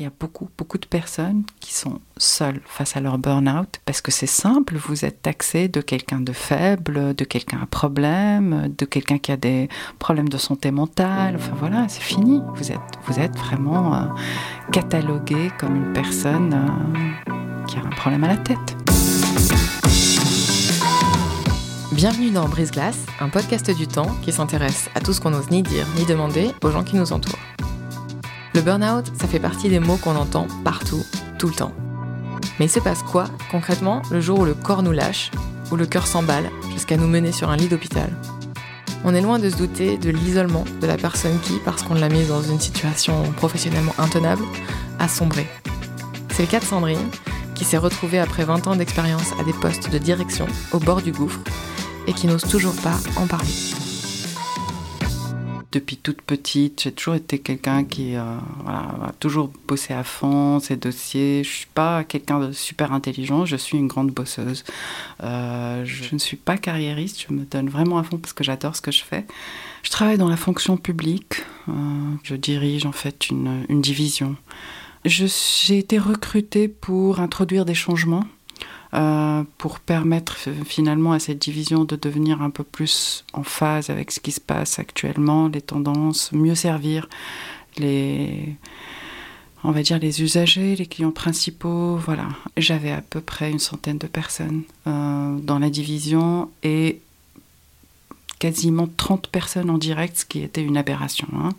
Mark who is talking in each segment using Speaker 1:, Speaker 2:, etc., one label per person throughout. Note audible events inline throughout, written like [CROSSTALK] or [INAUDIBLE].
Speaker 1: Il y a beaucoup, beaucoup de personnes qui sont seules face à leur burn-out parce que c'est simple, vous êtes taxé de quelqu'un de faible, de quelqu'un à problème, de quelqu'un qui a des problèmes de santé mentale. Enfin voilà, c'est fini. Vous êtes, vous êtes vraiment euh, catalogué comme une personne euh, qui a un problème à la tête.
Speaker 2: Bienvenue dans Brise Glace, un podcast du temps qui s'intéresse à tout ce qu'on n'ose ni dire ni demander aux gens qui nous entourent. Le burn-out, ça fait partie des mots qu'on entend partout, tout le temps. Mais il se passe quoi, concrètement, le jour où le corps nous lâche, où le cœur s'emballe, jusqu'à nous mener sur un lit d'hôpital? On est loin de se douter de l'isolement de la personne qui, parce qu'on l'a mise dans une situation professionnellement intenable, a sombré. C'est le cas de Sandrine, qui s'est retrouvée après 20 ans d'expérience à des postes de direction au bord du gouffre et qui n'ose toujours pas en parler
Speaker 1: depuis toute petite, j'ai toujours été quelqu'un qui euh, a toujours bossé à fond ses dossiers. Je suis pas quelqu'un de super intelligent, je suis une grande bosseuse. Euh, je ne suis pas carriériste, je me donne vraiment à fond parce que j'adore ce que je fais. Je travaille dans la fonction publique, euh, je dirige en fait une, une division. J'ai été recrutée pour introduire des changements euh, pour permettre finalement à cette division de devenir un peu plus en phase avec ce qui se passe actuellement, les tendances, mieux servir les, on va dire les usagers, les clients principaux. Voilà, j'avais à peu près une centaine de personnes euh, dans la division et quasiment 30 personnes en direct, ce qui était une aberration. Hein.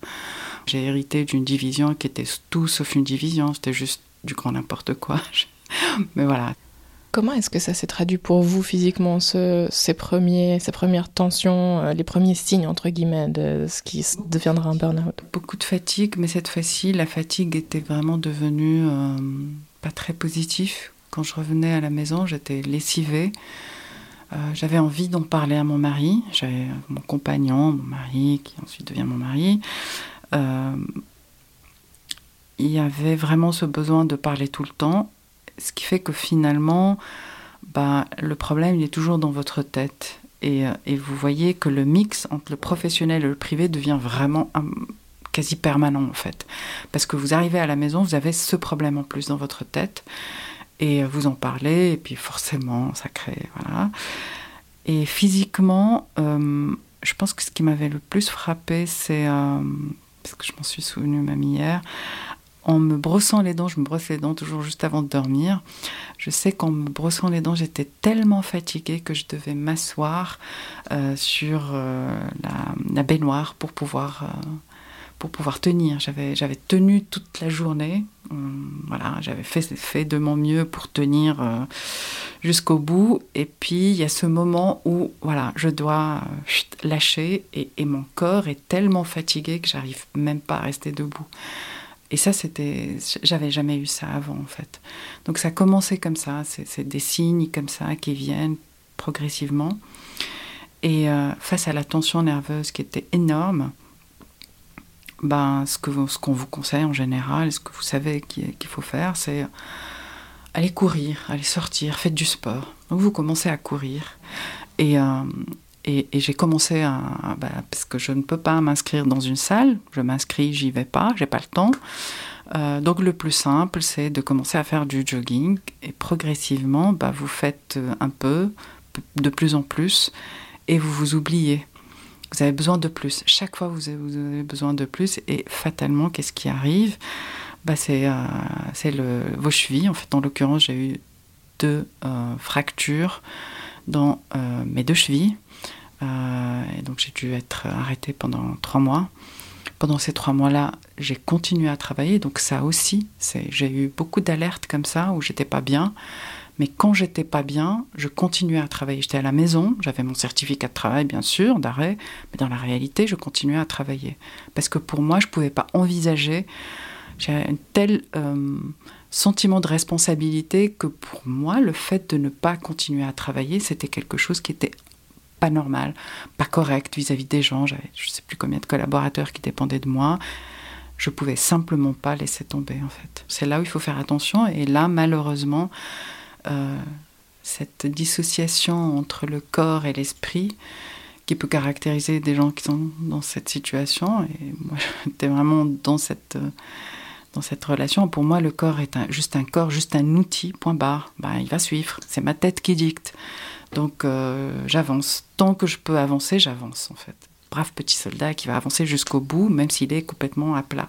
Speaker 1: J'ai hérité d'une division qui était tout sauf une division, c'était juste du grand n'importe quoi. [LAUGHS] Mais voilà,
Speaker 2: Comment est-ce que ça s'est traduit pour vous physiquement, ces, premiers, ces premières tensions, euh, les premiers signes, entre guillemets, de ce qui deviendra un burn-out?
Speaker 1: Beaucoup de fatigue, mais cette fois-ci, la fatigue était vraiment devenue euh, pas très positive. Quand je revenais à la maison, j'étais lessivée. Euh, j'avais envie d'en parler à mon mari. J'avais mon compagnon, mon mari, qui ensuite devient mon mari. il y avait vraiment ce besoin de parler tout le temps ce qui fait que finalement, bah, le problème, il est toujours dans votre tête. Et, euh, vous voyez que le mix entre le professionnel et le privé devient vraiment quasi permanent en fait. Parce que vous arrivez à la maison, vous avez ce problème en plus dans votre tête. Et vous en parlez, et puis forcément, ça crée... Voilà. Et physiquement, euh, je pense que ce qui m'avait le plus frappé, c'est... Euh, parce que je m'en suis souvenu même hier, en me brossant les dents, je me brosse les dents toujours juste avant de dormir. Je sais qu'en me brossant les dents, j'étais tellement fatiguée que je devais m'asseoir euh, sur euh, la, baignoire pour pouvoir, euh, pour pouvoir tenir. J'avais, j'avais tenu toute la journée. Hum, voilà, j'avais fait, fait de mon mieux pour tenir jusqu'au bout. Et puis, il y a ce moment où voilà, je dois lâcher et, et mon corps est tellement fatigué que j'arrive même pas à rester debout. Et ça, c'était, j'avais jamais eu ça avant en fait. Donc ça a commencé comme ça, c'est des signes comme ça qui viennent progressivement. Et euh, face à la tension nerveuse qui était énorme, ben, ce qu'on ce qu'on vous conseille en général, ce que vous savez qu'il faut faire, c'est aller courir, aller sortir, faites du sport. Donc vous commencez à courir. Et, euh, et, j'ai commencé à, bah, parce que je ne peux pas m'inscrire dans une salle, je m'inscris, j'y vais pas, j'ai pas le temps. Euh, donc le plus simple, c'est de commencer à faire du jogging et progressivement, bah, vous faites un peu, de plus en plus, et vous vous oubliez. Vous avez besoin de plus. Chaque fois, vous avez, besoin de plus, et fatalement, qu'est-ce qui arrive? Bah, C'est euh, vos chevilles. En fait, en l'occurrence, j'ai eu deux euh, fractures dans mes deux chevilles. Euh, et donc j'ai dû être arrêtée pendant trois mois Pendant ces trois mois-là, j'ai continué à travailler, donc ça aussi, j'ai eu beaucoup d'alertes comme ça où j'étais pas bien. Mais quand j'étais pas bien, je continuais à travailler. J'étais à la maison, j'avais mon certificat de travail, bien sûr, d'arrêt, mais dans la réalité, je continuais à travailler. Parce que pour moi, je ne pouvais pas envisager. J'ai un tel euh, sentiment de responsabilité que pour moi, le fait de ne pas continuer à travailler, c'était quelque chose qui était pas normal, pas correct vis-à-vis des gens. J'avais je ne sais plus combien de collaborateurs qui dépendaient de moi. Je pouvais simplement pas laisser tomber en fait. C'est là où il faut faire attention et là malheureusement euh, cette dissociation entre le corps et l'esprit qui peut caractériser des gens qui sont dans cette situation. Et moi, [LAUGHS] j'étais vraiment dans cette, euh, dans cette relation. Pour moi, le corps est un, juste un corps, juste un outil, point barre. Ben, il va suivre. C'est ma tête qui dicte. Donc, euh, j'avance. Tant que je peux avancer, j'avance, en fait brave petit soldat qui va avancer jusqu'au bout, même s'il est complètement à plat.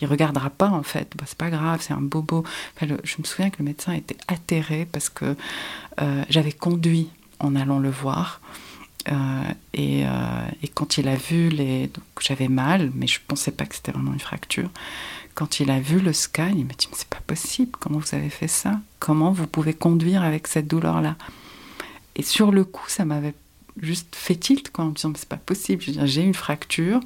Speaker 1: Il regardera pas en fait, bah, c'est pas grave, c'est un bobo. je me souviens que le médecin était atterré parce que euh, j'avais conduit en allant le voir. Euh, et, quand il a vu les, j'avais mal, mais je pensais pas que c'était vraiment une fracture. Quand il a vu le scan, il m'a dit mais c'est pas possible. Comment vous avez fait ça? Comment vous pouvez conduire avec cette douleur là Et sur le coup, ça m'avait juste fait tilt quoi, en me disant c'est pas possible. J'ai une fracture,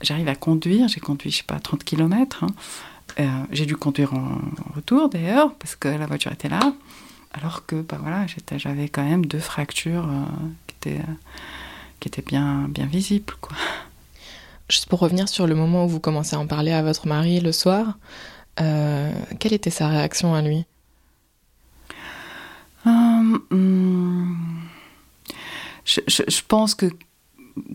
Speaker 1: j'arrive à conduire, j'ai conduit je sais pas 30 km. Hein. Euh, j'ai dû conduire en, retour d'ailleurs parce que la voiture était là, alors que bah voilà j'avais quand même deux fractures euh, qui étaient qui étaient bien bien visibles quoi.
Speaker 3: Juste pour revenir sur le moment où vous commencez à en parler à votre mari le soir, euh, quelle était sa réaction à lui?
Speaker 1: Hum, je, pense que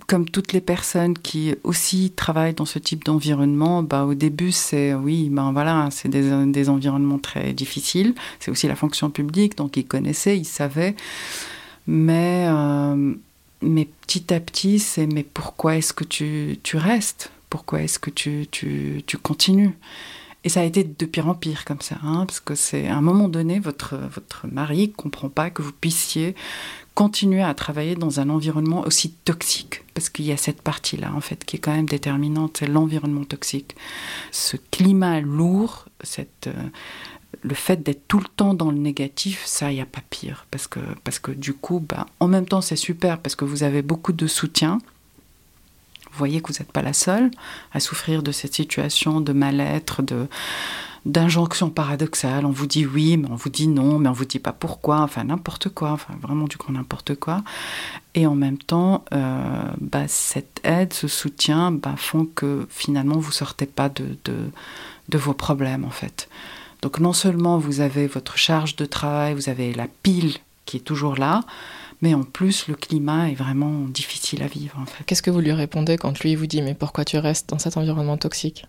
Speaker 1: comme toutes les personnes qui aussi travaillent dans ce type d'environnement, bah, au début, c'est oui, ben voilà, c'est des, des, environnements très difficiles. C'est aussi la fonction publique, donc ils connaissaient, ils savaient. Mais, euh, mais petit à petit, c'est mais pourquoi est-ce que tu, tu restes? Pourquoi est-ce que tu, tu, tu continues? Et ça a été de pire en pire comme ça, hein, parce que c'est à un moment donné, votre, votre mari ne comprend pas que vous puissiez continuer à travailler dans un environnement aussi toxique, parce qu'il y a cette partie-là, en fait, qui est quand même déterminante, c'est l'environnement toxique. Ce climat lourd, cette, euh, le fait d'être tout le temps dans le négatif, ça, il n'y a pas pire, parce que, parce que du coup, bah, en même temps, c'est super, parce que vous avez beaucoup de soutien, voyez que vous n'êtes pas la seule à souffrir de cette situation de mal-être, de d'injonctions paradoxales. On vous dit oui, mais on vous dit non, mais on vous dit pas pourquoi. Enfin n'importe quoi. Enfin vraiment du coup n'importe quoi. Et en même temps, euh, bah, cette aide, ce soutien, bah, font que finalement vous sortez pas de, de, de vos problèmes en fait. Donc non seulement vous avez votre charge de travail, vous avez la pile qui est toujours là, mais en plus, le climat est vraiment difficile à vivre. En fait.
Speaker 3: Qu'est-ce que vous lui répondez quand lui vous dit Mais pourquoi tu restes dans cet environnement toxique?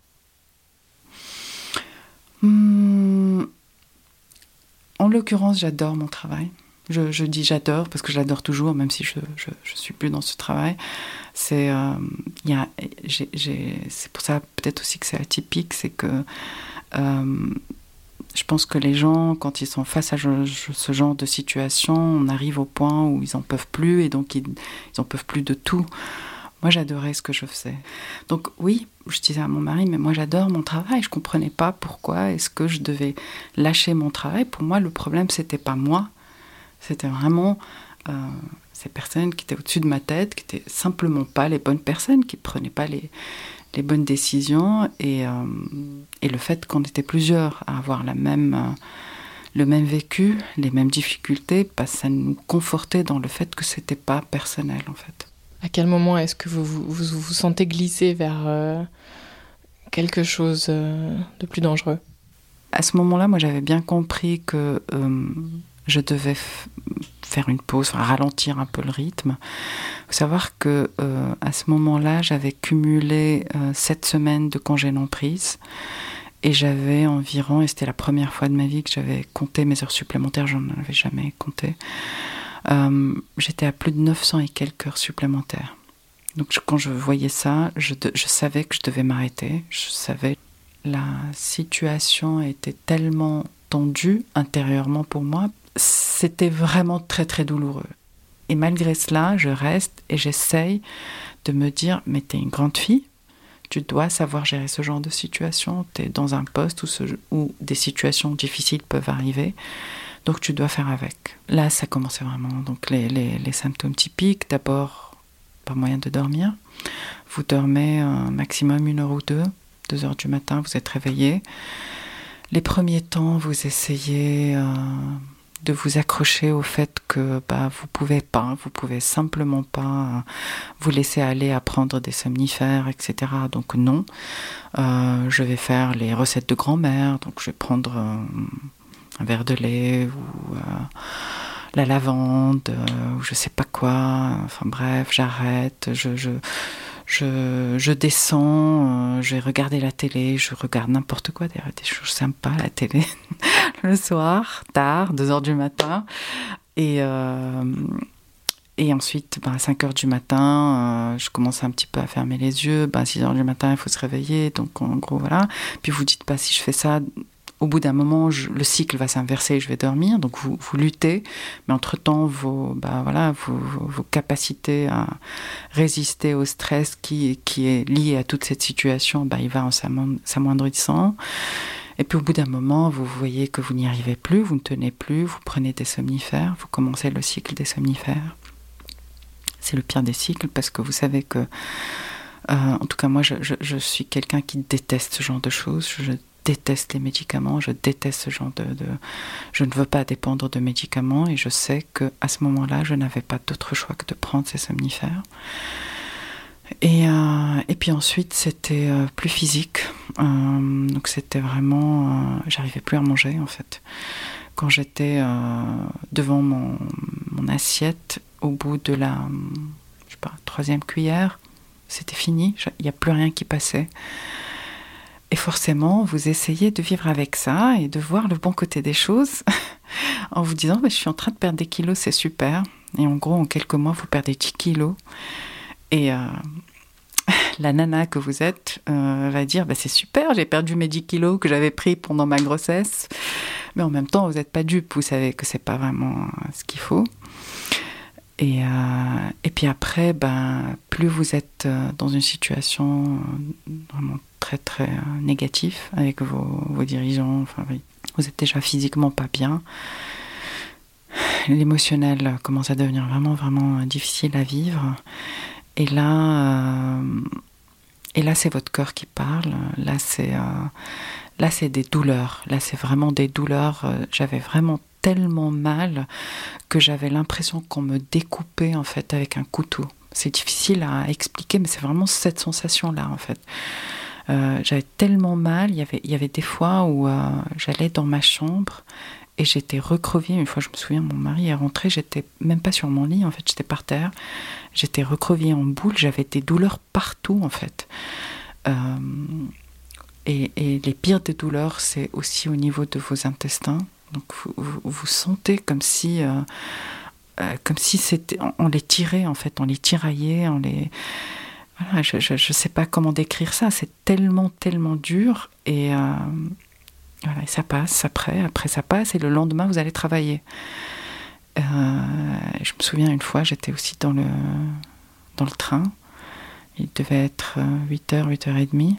Speaker 1: Hmm. En l'occurrence, j'adore mon travail. Je, dis j'adore parce que j'adore toujours, même si je ne suis plus dans ce travail. C'est euh, pour ça peut-être aussi que c'est atypique, c'est que euh, je pense que les gens, quand ils sont face à ce genre de situation, on arrive au point où ils n'en peuvent plus et donc ils n'en peuvent plus de tout. Moi, j'adorais ce que je faisais. Donc oui, je disais à mon mari, mais moi j'adore mon travail. Je comprenais pas pourquoi est-ce que je devais lâcher mon travail. Pour moi, le problème c'était pas moi, c'était vraiment euh, ces personnes qui étaient au-dessus de ma tête, qui étaient simplement pas les bonnes personnes, qui prenaient pas les les bonnes décisions et, euh, et le fait qu'on était plusieurs à avoir la même, euh, le même vécu, les mêmes difficultés, bah, ça nous confortait dans le fait que c'était pas personnel en fait.
Speaker 3: À quel moment est-ce que vous vous, vous sentez glisser vers euh, quelque chose de plus dangereux?
Speaker 1: À ce moment-là, moi j'avais bien compris que je devais faire une pause, ralentir un peu le rythme. Il faut savoir que euh, à ce moment-là, j'avais cumulé euh, sept semaines de congé non prise et j'avais environ, et c'était la première fois de ma vie que j'avais compté mes heures supplémentaires, j'en avais jamais compté. Euh, j'étais à plus de 900 et quelques heures supplémentaires. Donc quand je voyais ça, je, je savais que je devais m'arrêter. Je savais la situation était tellement tendue intérieurement pour moi c'était vraiment très très douloureux. Et malgré cela, je reste et j'essaye de me dire, mais t'es une grande fille, Tu dois savoir gérer ce genre de situation. Tu es dans un poste où, où des situations difficiles peuvent arriver. Donc tu dois faire avec. Là, ça commençait vraiment. Donc les, les, symptômes typiques, d'abord, pas moyen de dormir. Vous dormez un maximum une heure ou deux. Deux heures du matin, vous êtes réveillé. Les premiers temps, vous essayez euh, de vous accrocher au fait que bah, vous pouvez pas, vous pouvez simplement pas euh, vous laisser aller à prendre des somnifères, etc. Donc non, euh, je vais faire les recettes de grand-mère, donc je vais prendre euh, un verre de lait ou la lavande, ou je sais pas quoi, enfin bref, j'arrête, je, je, descends, euh, je vais regarder la télé, je regarde n'importe quoi, d'ailleurs des choses sympas à la télé, [LAUGHS] le soir, tard, 2 heures du matin, et... euh, et ensuite, ben, à 5 heures du matin, euh, je commence un petit peu à fermer les yeux. Ben, à 6 heures du matin, il faut se réveiller. Donc, en gros, voilà. Puis vous dites pas si je fais ça, au bout d'un moment, le cycle va s'inverser et je vais dormir. Donc, vous, vous luttez. Mais entre-temps, vos, vos capacités à résister au stress qui, est lié à toute cette situation, ben, il va en s'amoin- s'amoindrissant. Et puis au bout d'un moment, vous voyez que vous n'y arrivez plus, vous ne tenez plus, vous prenez des somnifères, vous commencez le cycle des somnifères. C'est le pire des cycles parce que vous savez que, euh, en tout cas moi, je suis quelqu'un qui déteste ce genre de choses. Je déteste les médicaments, je déteste ce genre de, Je ne veux pas dépendre de médicaments et je sais que à ce moment-là, je n'avais pas d'autre choix que de prendre ces somnifères. Et, euh, et puis ensuite, c'était euh, plus physique. Euh, donc c'était vraiment... J'arrivais plus à manger en fait. Quand j'étais devant mon, mon assiette, au bout de la troisième cuillère, c'était fini. Il n'y a plus rien qui passait. Et forcément, vous essayez de vivre avec ça et de voir le bon côté des choses [LAUGHS] en vous disant bah, je suis en train de perdre des kilos, c'est super. Et en gros, en quelques mois, vous perdez 10 kilos. Et euh, [LAUGHS] la nana que vous êtes euh, va dire bah, c'est super, j'ai perdu mes 10 kilos que j'avais pris pendant ma grossesse. Mais en même temps, vous n'êtes pas dupe, vous savez que c'est pas vraiment euh, ce qu'il faut. Et, puis après, ben, plus vous êtes dans une situation vraiment très très euh, négative avec vos, vos dirigeants, enfin, vous êtes déjà physiquement pas bien. L'émotionnel commence à devenir vraiment vraiment euh, difficile à vivre. Et là, euh, et là c'est votre corps qui parle. Là c'est là c'est des douleurs. Là c'est vraiment des douleurs. J'avais vraiment tellement mal que j'avais l'impression qu'on me découpait en fait avec un couteau. C'est difficile à expliquer, mais c'est vraiment cette sensation-là en fait. Euh, j'avais tellement mal, il y avait, des fois où euh, j'allais dans ma chambre et j'étais recroquevillée. Une fois, je me souviens, mon mari est rentré, j'étais même pas sur mon lit, en fait, j'étais par terre. J'étais recroquevillée en boule, j'avais des douleurs partout en fait. Euh, et, les pires des douleurs, c'est aussi au niveau de vos intestins. Donc vous, vous, sentez comme si, comme si c'était, on, on les tirait en fait, on les tiraillait, on les, je, je sais pas comment décrire ça. C'est tellement, tellement dur et euh, voilà, et ça passe après, après ça passe et le lendemain vous allez travailler. Euh, je me souviens une fois, j'étais aussi dans le dans le train. Il devait être 8h, 8h30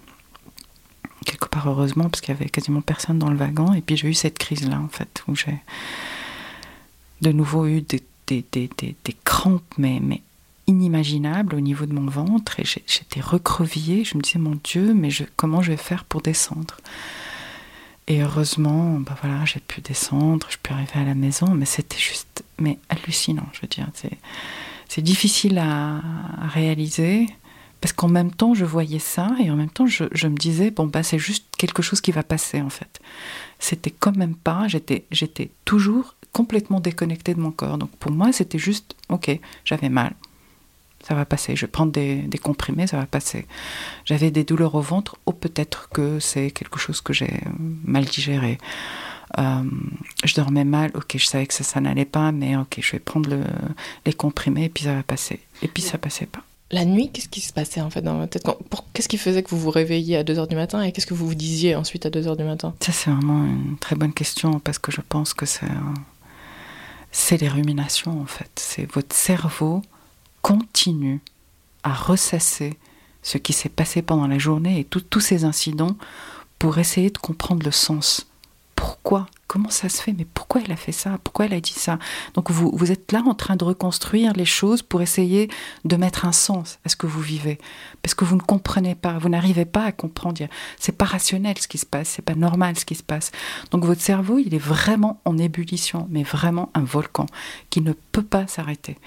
Speaker 1: quelque part heureusement parce qu'il y avait quasiment personne dans le wagon et puis j'ai eu cette crise là en fait où j'ai de nouveau eu des, des, des, des, des crampes mais, mais inimaginables au niveau de mon ventre et j'étais recrevillée je me disais mon dieu mais comment je vais faire pour descendre? Et heureusement bah voilà j'ai pu descendre je peux arriver à la maison mais c'était juste mais hallucinant je veux dire c'est difficile à, réaliser parce qu'en même temps, je voyais ça et en même temps, je, me disais, bon, bah, c'est juste quelque chose qui va passer, en fait. C'était quand même pas, j'étais toujours complètement déconnectée de mon corps. Donc pour moi, c'était juste, ok, j'avais mal, ça va passer. Je vais prendre des, des comprimés, ça va passer. J'avais des douleurs au ventre, ou peut-être que c'est quelque chose que j'ai mal digéré. Euh, je dormais mal, ok, je savais que ça, ça n'allait pas, mais ok, je vais prendre le, les comprimés et puis ça va passer. Et puis ça passait pas.
Speaker 3: La nuit, qu'est-ce qui se passait en fait dans votre tête Qu'est-ce qui faisait que vous vous réveilliez à 2h du matin et qu'est-ce que vous vous disiez ensuite à 2h du matin?
Speaker 1: Ça, c'est vraiment une très bonne question parce que je pense que c'est, c'est les ruminations en fait. C'est votre cerveau continue à ressasser ce qui s'est passé pendant la journée et tous ces incidents pour essayer de comprendre le sens. Pourquoi Comment ça se fait Mais pourquoi elle a fait ça Pourquoi elle a dit ça? Donc vous, vous êtes là en train de reconstruire les choses pour essayer de mettre un sens à ce que vous vivez. Parce que vous ne comprenez pas, vous n'arrivez pas à comprendre. C'est pas rationnel ce qui se passe, c'est pas normal ce qui se passe. Donc votre cerveau, il est vraiment en ébullition, mais vraiment un volcan qui ne peut pas s'arrêter.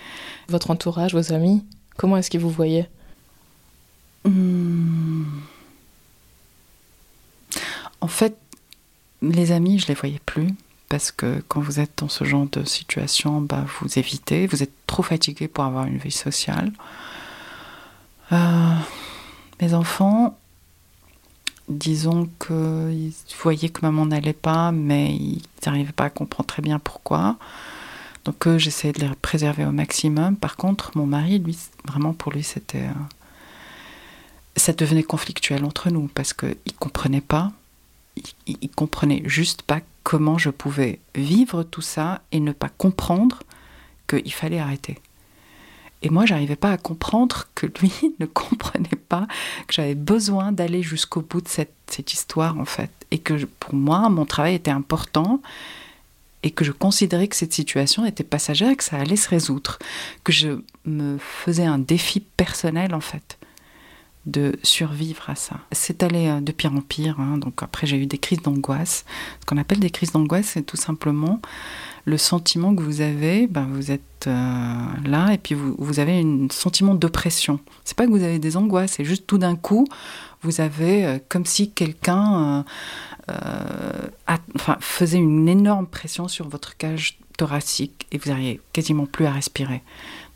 Speaker 3: Votre entourage, vos amis, comment est-ce qu'ils vous voyaient?
Speaker 1: Hmm. En fait, les amis, je les voyais plus parce que quand vous êtes dans ce genre de situation, bah, vous évitez, vous êtes trop fatigué pour avoir une vie sociale. Euh, mes enfants, disons qu'ils voyaient que maman n'allait pas, mais ils n'arrivaient pas à comprendre très bien pourquoi. Donc eux, j'essayais de les préserver au maximum. Par contre, mon mari, lui, vraiment pour lui, c'était... Euh, ça devenait conflictuel entre nous parce qu'il ne comprenait pas il, comprenait juste pas comment je pouvais vivre tout ça et ne pas comprendre qu'il fallait arrêter. Et moi, j'arrivais pas à comprendre que lui [LAUGHS] ne comprenait pas que j'avais besoin d'aller jusqu'au bout de cette, cette, histoire, en fait. Et que pour moi, mon travail était important et que je considérais que cette situation était passagère, que ça allait se résoudre. Que je me faisais un défi personnel, en fait de survivre à ça. C'est allé euh, de pire en pire. Hein. Donc après, j'ai eu des crises d'angoisse. Ce qu'on appelle des crises d'angoisse, c'est tout simplement le sentiment que vous avez. Ben, vous êtes euh, là et puis vous, vous avez un sentiment d'oppression. C'est pas que vous avez des angoisses, c'est juste tout d'un coup, vous avez euh, comme si quelqu'un enfin, faisait une énorme pression sur votre cage thoracique et vous n'arrivez quasiment plus à respirer.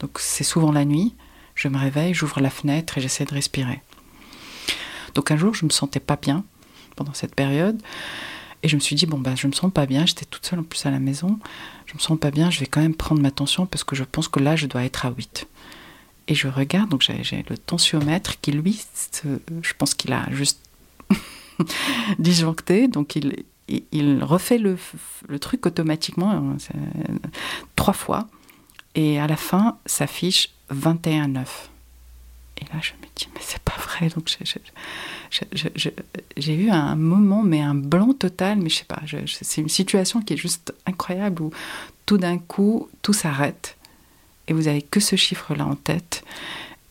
Speaker 1: Donc c'est souvent la nuit je me réveille, j'ouvre la fenêtre et j'essaie de respirer. Donc un jour, je me sentais pas bien pendant cette période. Et je me suis dit, bon, bah, je me sens pas bien, j'étais toute seule en plus à la maison, je me sens pas bien, je vais quand même prendre ma tension parce que je pense que là, je dois être à 8. Et je regarde, donc j'ai le tensiomètre qui, lui, je pense qu'il a juste [LAUGHS] disjoncté, donc il, refait le, le, truc automatiquement hein, trois fois. Et à la fin, s'affiche 21,9. Et là, je me dis, mais c'est pas vrai. Donc, j'ai eu un moment, mais un blanc total, mais je sais pas, c'est une situation qui est juste incroyable où tout d'un coup, tout s'arrête et vous avez que ce chiffre-là en tête.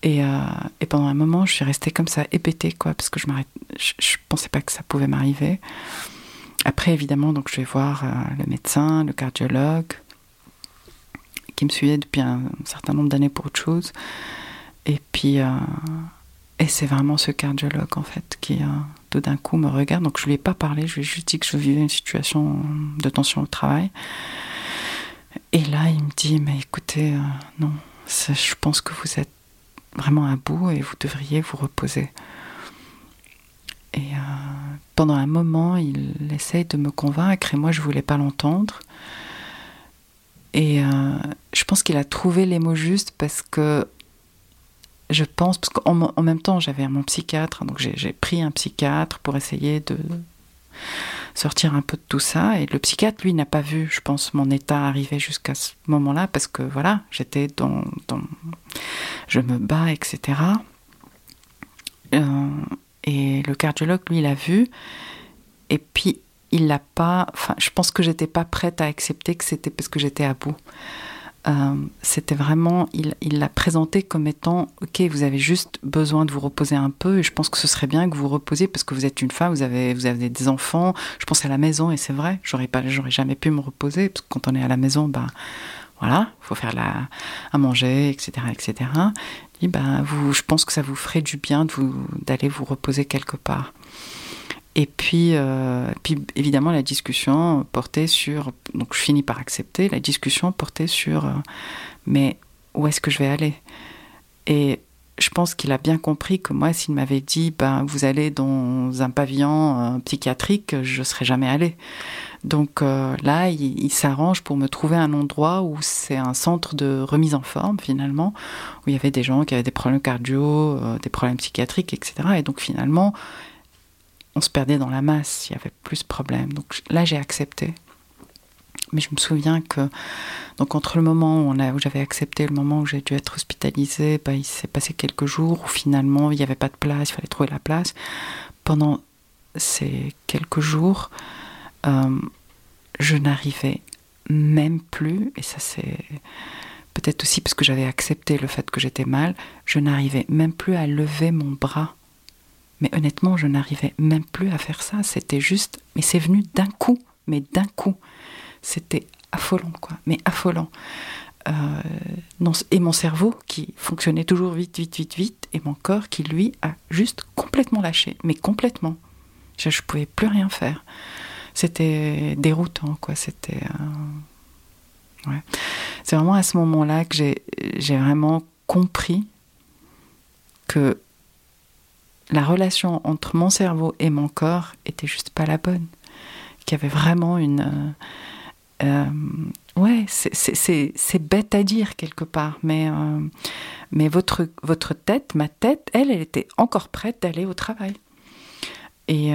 Speaker 1: Et, euh, et, pendant un moment, je suis restée comme ça, épétée, quoi, parce que je ne je, pensais pas que ça pouvait m'arriver. Après, évidemment, donc je vais voir euh, le médecin, le cardiologue, qui me suivait depuis un, certain nombre d'années pour autre chose. Et puis, euh, et c'est vraiment ce cardiologue en fait qui euh, tout d'un coup me regarde. Donc je lui ai pas parlé, je lui ai juste dit que je vivais une situation de tension au travail. Et là, il me dit, mais écoutez, euh, non, je pense que vous êtes vraiment à bout et vous devriez vous reposer. Et pendant un moment, il essaye de me convaincre et moi, je voulais pas l'entendre. Et euh, je pense qu'il a trouvé les mots justes parce que je pense, parce qu'en en même temps, j'avais mon psychiatre, donc j'ai pris un psychiatre pour essayer de sortir un peu de tout ça. Et le psychiatre, lui, n'a pas vu, je pense, mon état arriver jusqu'à ce moment-là, parce que voilà, j'étais dans, dans, Je me bats, etc. Euh, et le cardiologue, lui, l'a vu. Et puis, il l'a pas. Enfin, je pense que j'étais pas prête à accepter que c'était parce que j'étais à bout. Euh, c'était vraiment, il l'a présenté comme étant, ok, vous avez juste besoin de vous reposer un peu, et je pense que ce serait bien que vous reposiez parce que vous êtes une femme, vous avez, vous avez des enfants. Je pense à la maison, et c'est vrai, j'aurais pas, j'aurais jamais pu me reposer parce que quand on est à la maison, ben voilà, faut faire la, à manger, etc., etc. Et ben vous, je pense que ça vous ferait du bien de vous, d'aller vous reposer quelque part. Et puis, euh, puis, évidemment, la discussion portait sur. Donc, je finis par accepter. La discussion portait sur. Euh, mais où est-ce que je vais aller? Et je pense qu'il a bien compris que moi, s'il m'avait dit, ben, vous allez dans un pavillon euh, psychiatrique, je ne serais jamais allée. Donc là, il, il s'arrange pour me trouver un endroit où c'est un centre de remise en forme, finalement, où il y avait des gens qui avaient des problèmes cardio, des problèmes psychiatriques, etc. Et donc, finalement, on se perdait dans la masse, il y avait plus de problèmes. Donc là, j'ai accepté. mais je me souviens que donc entre le moment où, où j'avais accepté et le moment où j'ai dû être hospitalisée, bah, il s'est passé quelques jours où finalement il n'y avait pas de place, il fallait trouver la place. Pendant ces quelques jours, euh, je n'arrivais même plus, et ça c'est peut-être aussi parce que j'avais accepté le fait que j'étais mal, je n'arrivais même plus à lever mon bras. Mais honnêtement, je n'arrivais même plus à faire ça. C'était juste, mais c'est venu d'un coup, mais d'un coup. C'était affolant, quoi, mais affolant. Euh, et mon cerveau qui fonctionnait toujours vite, vite, vite, vite, et mon corps qui, lui, a juste complètement lâché, mais complètement. Je ne pouvais plus rien faire. C'était déroutant, quoi. C'était. Ouais. C'est vraiment à ce moment-là que j'ai vraiment compris que la relation entre mon cerveau et mon corps était juste pas la bonne. Qu'il y avait vraiment une. Euh, euh, ouais, c'est bête à dire quelque part, mais, euh, mais votre, votre tête, ma tête, elle, elle était encore prête d'aller au travail. Et,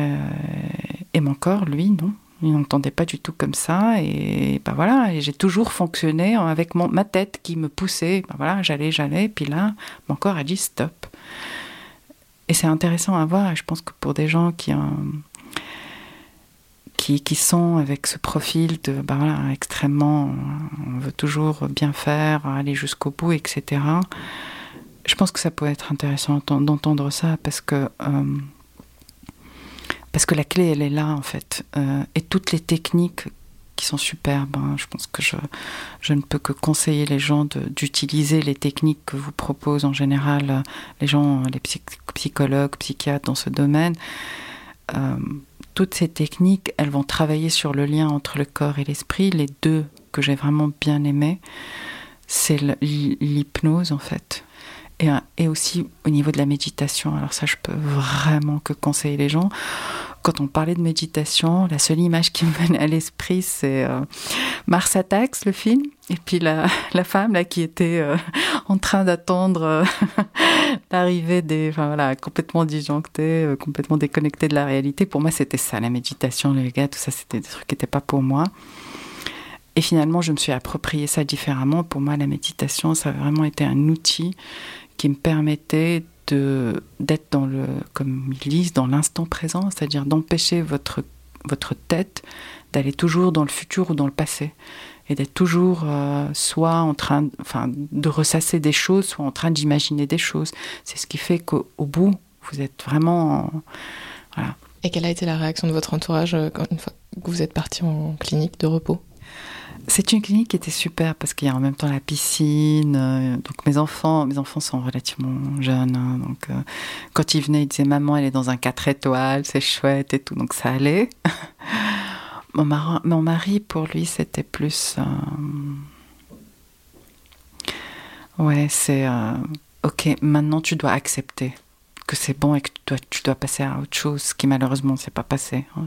Speaker 1: et mon corps, lui, non. Il n'entendait pas du tout comme ça. Et ben voilà, j'ai toujours fonctionné avec mon, ma tête qui me poussait. Ben voilà, j'allais, j'allais. Puis là, mon corps a dit stop. Et c'est intéressant à voir. Et je pense que pour des gens qui ont qui, sont avec ce profil de voilà, extrêmement, on veut toujours bien faire, aller jusqu'au bout, etc. Je pense que ça peut être intéressant d'entendre ça parce que, euh, parce que la clé, elle est là en fait. Euh, et toutes les techniques sont superbes, hein, je pense que je, je ne peux que conseiller les gens d'utiliser les techniques que vous proposent en général les gens, les psychologues, psychiatres dans ce domaine. Euh, toutes ces techniques, elles vont travailler sur le lien entre le corps et l'esprit. Les deux que j'ai vraiment bien aimés, c'est l'hypnose en fait. Et, et, aussi au niveau de la méditation. Alors ça, je peux vraiment que conseiller les gens quand on parlait de méditation, la seule image qui me venait à l'esprit, c'est euh, Mars Attacks, le film, et puis la, [LAUGHS] femme là qui était euh, en train d'attendre euh, [LAUGHS] l'arrivée des, enfin voilà, complètement disjonctée, complètement déconnectée de la réalité. Pour moi, c'était ça, la méditation, le yoga, tout ça, c'était des trucs qui n'étaient pas pour moi. Et finalement, je me suis approprié ça différemment. Pour moi, la méditation, ça a vraiment été un outil qui me permettait d'être dans le, comme ils disent, dans l'instant présent, c'est-à-dire d'empêcher votre, votre tête d'aller toujours dans le futur ou dans le passé et d'être toujours euh, soit en train enfin, de ressasser des choses, soit en train d'imaginer des choses. C'est ce qui fait qu'au bout, vous êtes vraiment...
Speaker 3: voilà. Et quelle a été la réaction de votre entourage euh, quand, une fois que vous êtes parti en clinique de repos?
Speaker 1: C'est une clinique qui était super parce qu'il y a en même temps la piscine. Euh, donc mes enfants, mes enfants sont relativement jeunes. Hein, donc euh, quand ils venaient, ils disaient maman, elle est dans un 4 étoiles, c'est chouette et tout. Donc ça allait. [LAUGHS] mon, mari, pour lui, c'était plus. Euh, ouais, c'est ok. Maintenant, tu dois accepter que c'est bon et que tu dois, passer à autre chose, ce qui malheureusement ne s'est pas passé. Hein,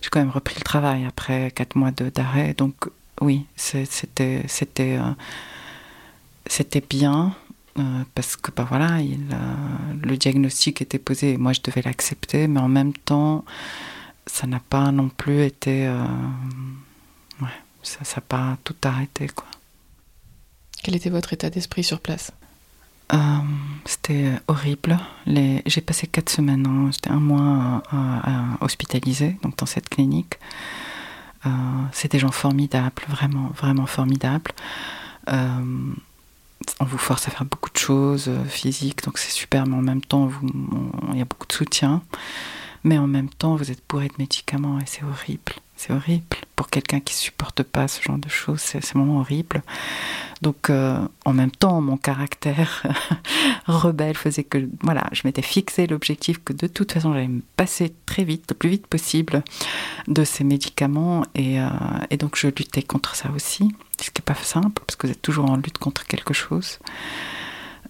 Speaker 1: j'ai quand même repris le travail après quatre mois d'arrêt. Donc oui, c'était c'était euh, c'était bien euh, parce que bah voilà, il, le diagnostic était posé et moi je devais l'accepter, mais en même temps, ça n'a pas non plus été euh, ouais, ça n'a pas tout arrêté quoi.
Speaker 3: Quel était votre état d'esprit sur place?
Speaker 1: Euh, c'était horrible. J'ai passé quatre semaines, hein. j'étais un mois hospitalisé donc dans cette clinique. Euh, c'est des gens formidables, vraiment, vraiment formidables. Euh, on vous force à faire beaucoup de choses physiques, donc c'est super, mais en même temps, il y a beaucoup de soutien. Mais en même temps, vous êtes bourré de médicaments et c'est horrible. C'est horrible. Pour quelqu'un qui supporte pas ce genre de choses, c'est vraiment horrible. Donc, euh, en même temps, mon caractère [LAUGHS] rebelle faisait que, voilà, je m'étais fixé l'objectif que de toute façon, j'allais me passer très vite, le plus vite possible, de ces médicaments. Et, euh, et donc, je luttais contre ça aussi, ce qui n'est pas simple, parce que vous êtes toujours en lutte contre quelque chose.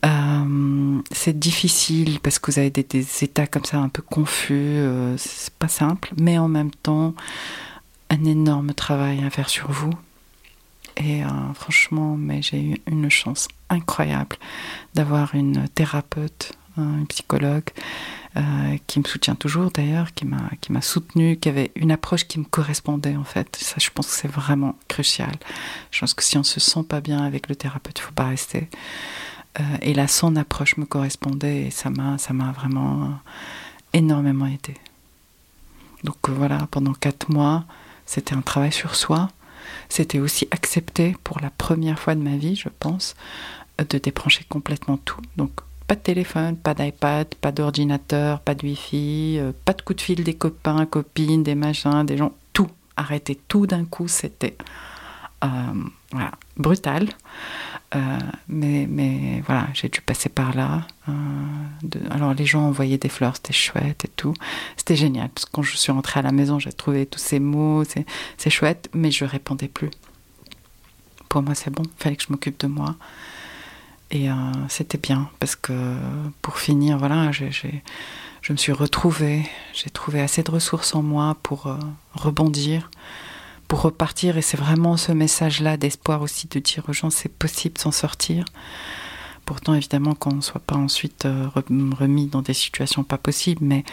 Speaker 1: Euh, c'est difficile parce que vous avez des, états comme ça un peu confus, euh, c'est pas simple, mais en même temps, un énorme travail à faire sur vous. Et euh, franchement, mais j'ai eu une chance incroyable d'avoir une thérapeute, une psychologue, euh, qui me soutient toujours d'ailleurs, qui m'a qui m'a soutenu, qui avait une approche qui me correspondait en fait. Ça, je pense que c'est vraiment crucial. Je pense que si on se sent pas bien avec le thérapeute, il faut pas rester. Euh, et là, son approche me correspondait et ça m'a ça m'a vraiment énormément aidé. Donc euh, voilà, pendant quatre mois, c'était un travail sur soi. C'était aussi accepté pour la première fois de ma vie, je pense, de débrancher complètement tout. Donc pas de téléphone, pas d'iPad, pas d'ordinateur, pas de Wi-Fi, euh, pas de coup de fil des copains, copines, des machins, des gens, tout. Arrêter tout d'un coup, c'était euh, brutal. Euh, mais, mais voilà, j'ai dû passer par là. alors les gens envoyaient des fleurs, c'était chouette et tout. C'était génial. Parce que quand je suis rentrée à la maison, j'ai trouvé tous ces mots, c'est chouette, mais je répondais plus. Pour moi, c'est bon, fallait que je m'occupe de moi. Et euh, c'était bien parce que pour finir, voilà, je me suis retrouvée, j'ai trouvé assez de ressources en moi pour euh, rebondir, pour repartir. Et c'est vraiment ce message-là d'espoir aussi de dire aux gens c'est possible de s'en sortir. Pourtant, évidemment, qu'on ne soit pas ensuite euh, remis dans des situations pas possibles, mais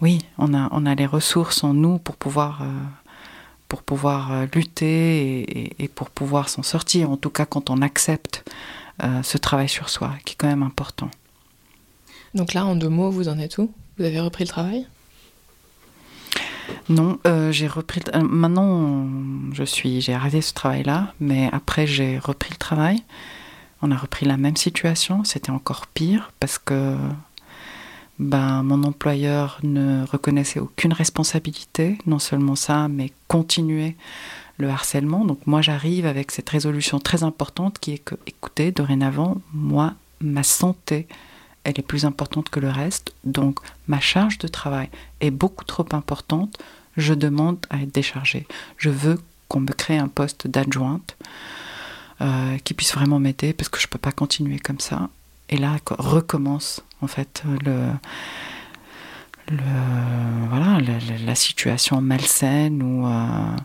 Speaker 1: oui, on a, on a les ressources en nous pour pouvoir pour pouvoir lutter et, pour pouvoir s'en sortir. En tout cas, quand on accepte euh, ce travail sur soi, qui est quand même important.
Speaker 3: Donc là, en deux mots, vous en êtes où? Vous avez repris le travail?
Speaker 1: Non, euh, j'ai repris. Euh, maintenant, je suis, j'ai arrêté ce travail-là, mais après j'ai repris le travail. On a repris la même situation. C'était encore pire parce que ben, mon employeur ne reconnaissait aucune responsabilité. Non seulement ça, mais continuait le harcèlement. Donc moi j'arrive avec cette résolution très importante qui est que, écoutez, dorénavant, moi, ma santé, elle est plus importante que le reste. Donc ma charge de travail est beaucoup trop importante. Je demande à être déchargée. Je veux qu'on me crée un poste d'adjointe euh, qui puisse vraiment m'aider parce que je ne peux pas continuer comme ça. Et là recommence en fait le, voilà la, situation malsaine où euh,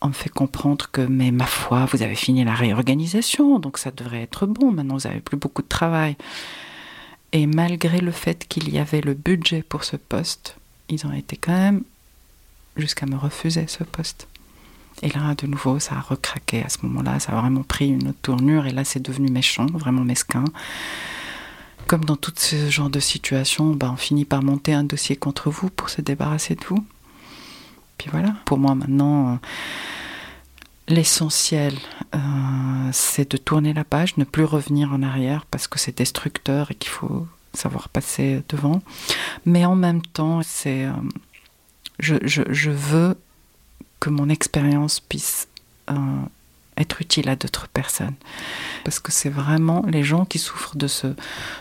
Speaker 1: on me fait comprendre que, mais ma foi, vous avez fini la réorganisation, donc ça devrait être bon, maintenant vous n'avez plus beaucoup de travail. Et malgré le fait qu'il y avait le budget pour ce poste, ils ont été quand même jusqu'à me refuser ce poste. Et là, de nouveau, ça a recraqué à ce moment-là, ça a vraiment pris une autre tournure, et là, c'est devenu méchant, vraiment mesquin. Comme dans tout ce genre de situation, ben, on finit par monter un dossier contre vous pour se débarrasser de vous. Puis voilà, pour moi maintenant, euh, l'essentiel, euh, c'est de tourner la page, ne plus revenir en arrière parce que c'est destructeur et qu'il faut savoir passer devant. Mais en même temps, c'est, euh, je, je, veux que mon expérience puisse être utile à d'autres personnes. Parce que c'est vraiment les gens qui souffrent de ce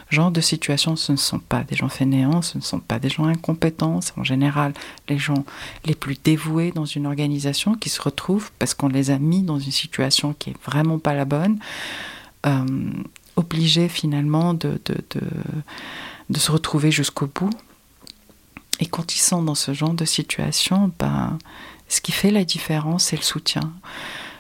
Speaker 1: genre de situation, ce ne sont pas des gens fainéants, ce ne sont pas des gens incompétents, c'est en général les gens les plus dévoués dans une organisation qui se retrouvent parce qu'on les a mis dans une situation qui est vraiment pas la bonne, euh, obligés finalement de, de, de, se retrouver jusqu'au bout. Et quand ils sont dans ce genre de situation, ben, ce qui fait la différence, c'est le soutien.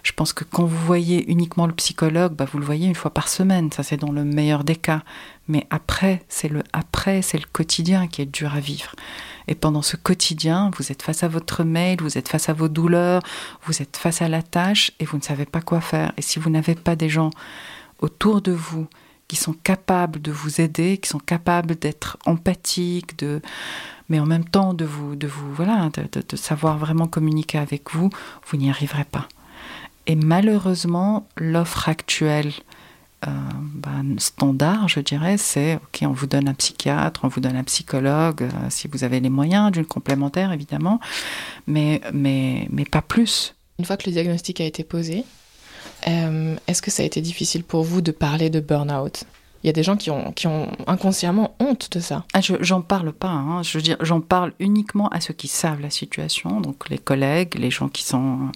Speaker 1: Je pense que quand vous voyez uniquement le psychologue, bah vous le voyez une fois par semaine, ça c'est dans le meilleur des cas. Mais après, c'est le après, c'est le quotidien qui est dur à vivre. Et pendant ce quotidien, vous êtes face à votre mail, vous êtes face à vos douleurs, vous êtes face à la tâche et vous ne savez pas quoi faire. Et si vous n'avez pas des gens autour de vous qui sont capables de vous aider, qui sont capables d'être empathiques, de mais en même temps de vous, de vous, voilà, de, de savoir vraiment communiquer avec vous, vous n'y arriverez pas. Et malheureusement, l'offre actuelle euh, ben, standard, je dirais, c'est OK, on vous donne un psychiatre, on vous donne un psychologue, euh, si vous avez les moyens, d'une complémentaire évidemment, mais, mais, mais pas plus.
Speaker 3: Une fois que le diagnostic a été posé, euh, est-ce que ça a été difficile pour vous de parler de burn-out? Il y a des gens qui ont, qui ont inconsciemment honte de ça.
Speaker 1: Ah, j'en parle pas. Hein. Je veux dire, j'en parle uniquement à ceux qui savent la situation, donc les collègues, les gens qui sont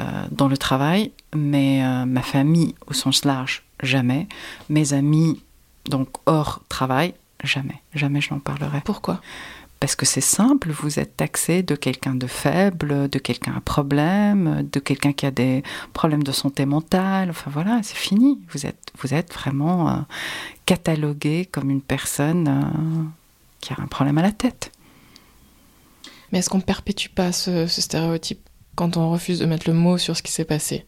Speaker 1: euh, dans le travail. Mais euh, ma famille, au sens large, jamais. Mes amis, donc hors travail, jamais. Jamais je n'en parlerai.
Speaker 3: Pourquoi?
Speaker 1: Parce que c'est simple, vous êtes taxé de quelqu'un de faible, de quelqu'un à problème, de quelqu'un qui a des problèmes de santé mentale. Enfin voilà, c'est fini. Vous êtes, vous êtes vraiment euh, catalogué comme une personne qui a un problème à la tête.
Speaker 3: Mais est-ce qu'on perpétue pas ce, ce stéréotype quand on refuse de mettre le mot sur ce qui s'est passé?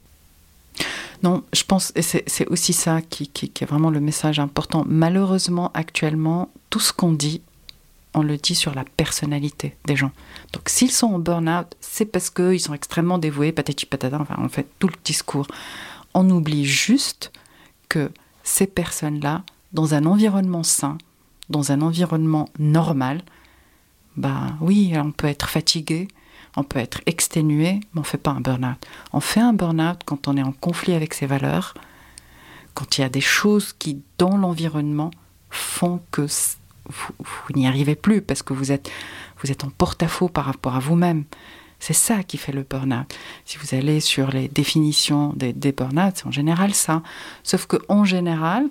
Speaker 1: Non, je pense, et c'est aussi ça qui, qui, qui est vraiment le message important. Malheureusement, actuellement, tout ce qu'on dit, on le dit sur la personnalité des gens. Donc s'ils sont en burn-out, c'est parce qu'ils sont extrêmement dévoués, patati patata, enfin on fait tout le discours. On oublie juste que ces personnes-là, dans un environnement sain, dans un environnement normal, bah oui, on peut être fatigué, on peut être exténué, mais on fait pas un burn-out. On fait un burn-out quand on est en conflit avec ses valeurs, quand il y a des choses qui, dans l'environnement, font que vous, n'y arrivez plus parce que vous êtes, vous êtes en porte-à-faux par rapport à vous-même. C'est ça qui fait le burn-out. Si vous allez sur les définitions des, des burn-out, c'est en général ça. Sauf que en général,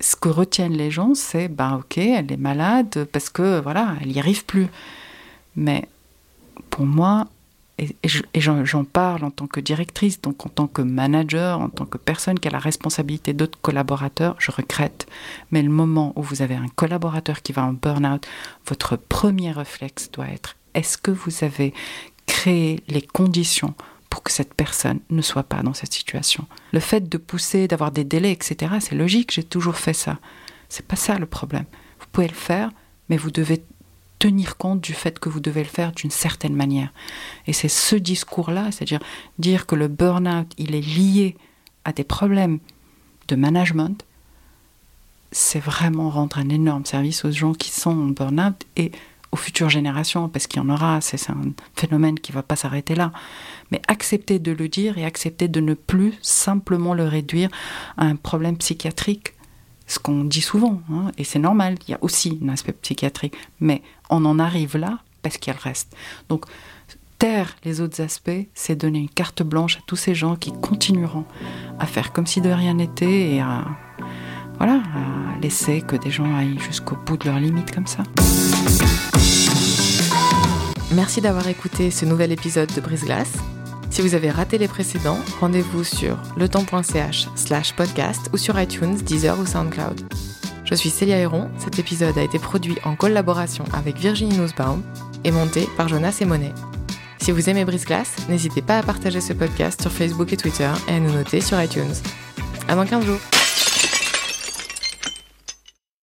Speaker 1: ce que retiennent les gens, c'est ben ok, elle est malade parce que voilà, elle n'y arrive plus. Mais pour moi, et, j'en parle en tant que directrice, donc en tant que manager, en tant que personne qui a la responsabilité d'autres collaborateurs, je regrette. Mais le moment où vous avez un collaborateur qui va en burn-out, votre premier réflexe doit être est-ce que vous avez créé les conditions pour que cette personne ne soit pas dans cette situation? Le fait de pousser, d'avoir des délais, etc., c'est logique, j'ai toujours fait ça. C'est pas ça le problème. Vous pouvez le faire, mais vous devez tenir compte du fait que vous devez le faire d'une certaine manière. Et c'est ce discours-là, c'est-à-dire dire que le burn-out, il est lié à des problèmes de management, c'est vraiment rendre un énorme service aux gens qui sont en burn-out et aux futures générations, parce qu'il y en aura, c'est un phénomène qui ne va pas s'arrêter là. Mais accepter de le dire et accepter de ne plus simplement le réduire à un problème psychiatrique ce qu'on dit souvent, hein, et c'est normal, il y a aussi un aspect psychiatrique, mais on en arrive là parce qu'il reste. Donc, taire les autres aspects, c'est donner une carte blanche à tous ces gens qui continueront à faire comme si de rien n'était et à, voilà, laisser que des gens aillent jusqu'au bout de leurs limites comme ça.
Speaker 3: Merci d'avoir écouté ce nouvel épisode de Brise Glace. Si vous avez raté les précédents, rendez-vous sur letemps.ch slash podcast ou sur iTunes, Deezer ou SoundCloud. Je suis Célia Héron, cet épisode a été produit en collaboration avec Virginie Nussbaum et monté par Jonas et Monet. Si vous aimez Brise Glace, n'hésitez pas à partager ce podcast sur Facebook et Twitter et à nous noter sur iTunes. À dans 15 jours